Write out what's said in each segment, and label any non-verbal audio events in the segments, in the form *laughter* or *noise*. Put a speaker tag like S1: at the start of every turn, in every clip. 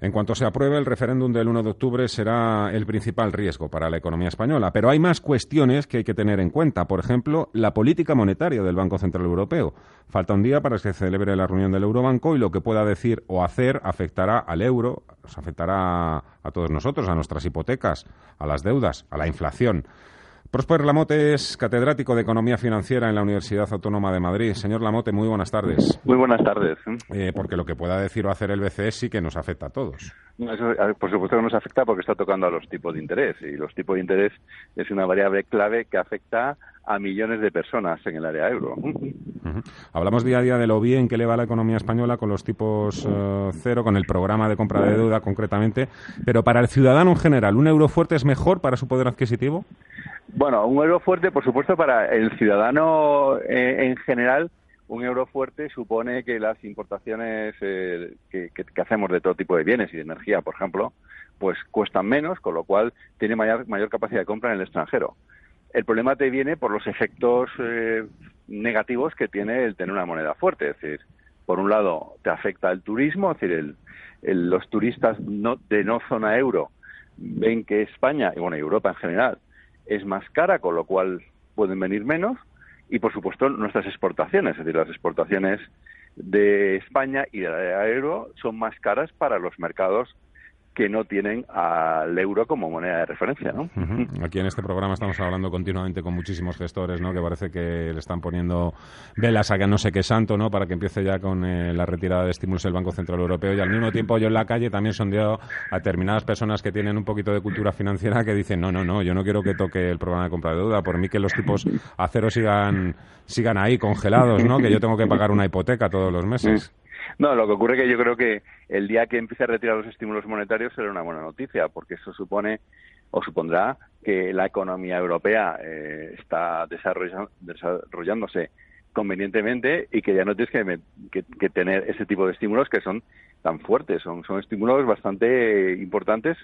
S1: En cuanto se apruebe, el referéndum del 1 de octubre será el principal riesgo para la economía española. Pero hay más cuestiones que hay que tener en cuenta. Por ejemplo, la política monetaria del Banco Central Europeo. Falta un día para que se celebre la reunión del Eurobanco y lo que pueda decir o hacer afectará al euro, afectará a todos nosotros, a nuestras hipotecas, a las deudas, a la inflación. Prosper Lamote es catedrático de Economía Financiera en la Universidad Autónoma de Madrid. Señor Lamote, muy buenas tardes.
S2: Muy buenas tardes.
S1: Eh, porque lo que pueda decir o hacer el BCE sí que nos afecta a todos.
S2: por supuesto que nos afecta porque está tocando a los tipos de interés y los tipos de interés es una variable clave que afecta a millones de personas en el área euro.
S1: Hablamos día a día de lo bien que le va la economía española con los tipos eh, cero, con el programa de compra de deuda concretamente, pero para el ciudadano en general, ¿un euro fuerte es mejor para su poder adquisitivo?
S2: Bueno, un euro fuerte, por supuesto, para el ciudadano eh, en general, un euro fuerte supone que las importaciones eh, que, hacemos de todo tipo de bienes y de energía, por ejemplo, pues cuestan menos, con lo cual tiene mayor, mayor capacidad de compra en el extranjero. El problema te viene por los efectos eh, negativos que tiene el tener una moneda fuerte. Es decir, por un lado, te afecta el turismo, es decir, los turistas no, de no zona euro ven que España, y bueno, Europa en general, es más cara, con lo cual pueden venir menos. Y, por supuesto, nuestras exportaciones, es decir, las exportaciones de España y de la euro son más caras para los mercados que no tienen al euro como moneda de referencia, ¿no?
S1: Aquí en este programa estamos hablando continuamente con muchísimos gestores, ¿no? Que parece que le están poniendo velas a que no sé qué santo, ¿no? Para que empiece ya con eh, la retirada de estímulos del Banco Central Europeo y al mismo tiempo yo en la calle también sondeo a determinadas personas que tienen un poquito de cultura financiera que dicen no, no, no, yo no quiero que toque el programa de compra de deuda, por mí que los tipos a cero sigan sigan ahí congelados, ¿no? Que yo tengo que pagar una hipoteca todos los meses.
S2: No, lo que ocurre es que yo creo que el día que empiece a retirar los estímulos monetarios será una buena noticia, porque eso supone o supondrá que la economía europea eh, está desarrollándose convenientemente y que ya no tienes que, tener ese tipo de estímulos que son tan fuertes, son, son estímulos bastante importantes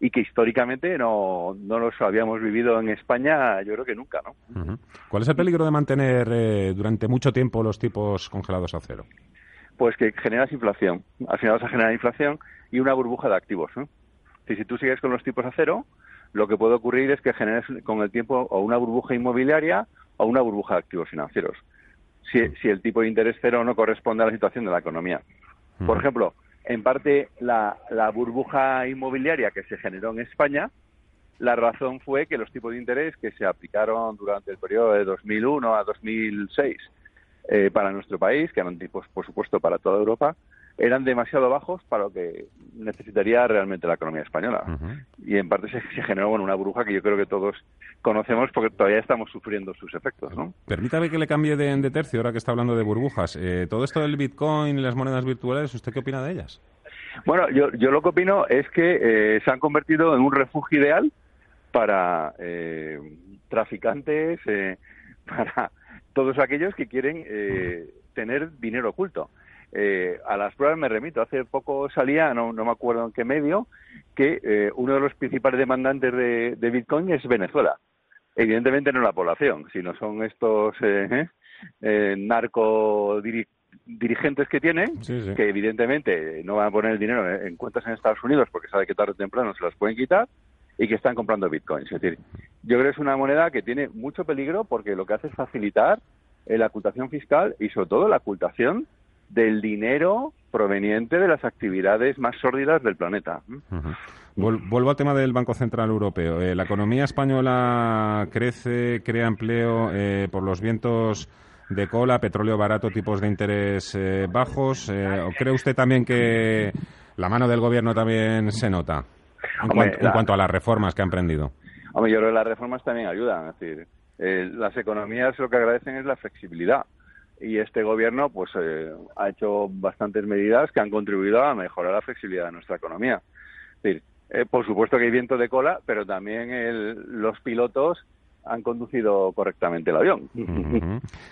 S2: y que históricamente no, no los habíamos vivido en España, yo creo que nunca, ¿no?
S1: ¿Cuál es el peligro de mantener eh, durante mucho tiempo los tipos congelados a cero?
S2: Pues que generas inflación. Al final vas a generar inflación y una burbuja de activos. Si, tú sigues con los tipos a cero, lo que puede ocurrir es que generes con el tiempo o una burbuja inmobiliaria o una burbuja de activos financieros. Si, el tipo de interés cero no corresponde a la situación de la economía. Por ejemplo, en parte la, la burbuja inmobiliaria que se generó en España, la razón fue que los tipos de interés que se aplicaron durante el periodo de 2001 a 2006 eh, para nuestro país, que eran tipos, por supuesto, para toda Europa, eran demasiado bajos para lo que necesitaría realmente la economía española. Y en parte se, generó una burbuja que yo creo que todos conocemos porque todavía estamos sufriendo sus efectos. ¿no?
S1: Permítame que le cambie de, tercio ahora que está hablando de burbujas. Eh, todo esto del Bitcoin y las monedas virtuales, ¿usted qué opina de ellas?
S2: Bueno, yo, yo lo que opino es que eh, se han convertido en un refugio ideal para traficantes, *laughs* para todos aquellos que quieren eh, tener dinero oculto. Eh, a las pruebas me remito. Hace poco salía, no, me acuerdo en qué medio, que eh, uno de los principales demandantes de, Bitcoin es Venezuela. Evidentemente no la población, sino son estos narco dirigentes que tienen, que evidentemente no van a poner el dinero en cuentas en Estados Unidos porque sabe que tarde o temprano se las pueden quitar y que están comprando bitcoins. Es decir, yo creo que es una moneda que tiene mucho peligro porque lo que hace es facilitar eh, la ocultación fiscal y sobre todo la ocultación del dinero proveniente de las actividades más sórdidas del planeta.
S1: Vuelvo al tema del Banco Central Europeo. Eh, ¿La economía española crece, crea empleo eh, por los vientos de cola, petróleo barato, tipos de interés bajos? ¿O cree usted también que la mano del gobierno también se nota? en, cuanto, a las reformas que han emprendido.
S2: Hombre, yo creo que las reformas también ayudan. Es decir, eh, las economías lo que agradecen es la flexibilidad. Y este gobierno pues eh, ha hecho bastantes medidas que han contribuido a mejorar la flexibilidad de nuestra economía. Es decir, eh, por supuesto que hay viento de cola, pero también los pilotos han conducido correctamente el avión.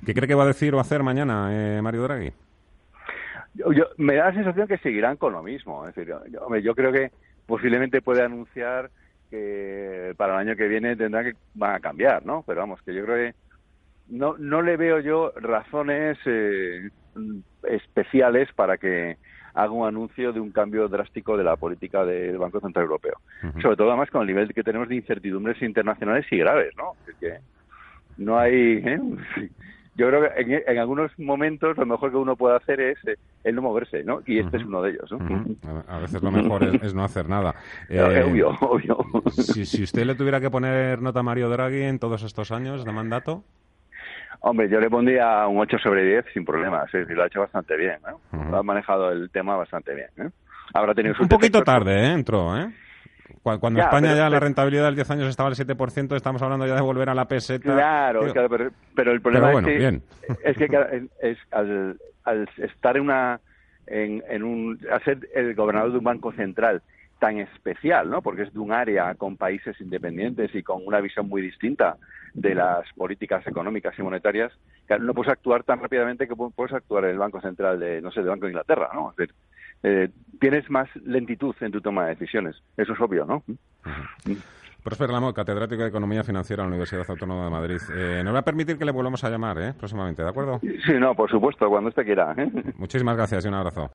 S1: ¿Qué cree que va a decir o hacer mañana Mario Draghi?
S2: Yo, me da la sensación que seguirán con lo mismo. Es decir, yo, yo creo que posiblemente puede anunciar que para el año que viene tendrá que van a cambiar, ¿no? Pero vamos, que yo creo que no le veo yo razones eh, especiales para que haga un anuncio de un cambio drástico de la política del Banco Central Europeo. Sobre todo, además, con el nivel que tenemos de incertidumbres internacionales y graves, ¿no? que no hay... ¿eh? Yo creo que en, algunos momentos lo mejor que uno puede hacer es eh, el no moverse, ¿no? Y este es uno de ellos, ¿no?
S1: A veces lo mejor es, no hacer nada. *laughs*
S2: Eh, obvio, obvio.
S1: Si, si usted le tuviera que poner nota a Mario Draghi en todos estos años de mandato...
S2: Hombre, yo le pondría un 8 sobre 10 sin problemas. Decir, lo ha hecho bastante bien. ¿no? Ha manejado el tema bastante bien. ¿eh?
S1: Habrá tenido un poquito tarde, ¿eh? Entró, ¿eh? Cuando España ya la rentabilidad del 10 años estaba al 7%, estamos hablando ya de volver a la peseta.
S2: Claro, pero, el problema es, que, es que es, al, al, estar en una en, en un a ser el gobernador de un banco central tan especial, ¿no? Porque es de un área con países independientes y con una visión muy distinta de las políticas económicas y monetarias, no puedes actuar tan rápidamente que puedes actuar en el Banco Central de, no sé, del Banco de Inglaterra, ¿no? Es decir, eh, tienes más lentitud en tu toma de decisiones. Eso es obvio, ¿no?
S1: Prosper Lamo, catedrático de Economía Financiera en la Universidad Autónoma de Madrid. Eh, nos va a permitir que le volvamos a llamar ¿eh? próximamente, ¿de acuerdo?
S2: Sí, no, por supuesto, cuando usted quiera. ¿eh?
S1: Muchísimas gracias y un abrazo.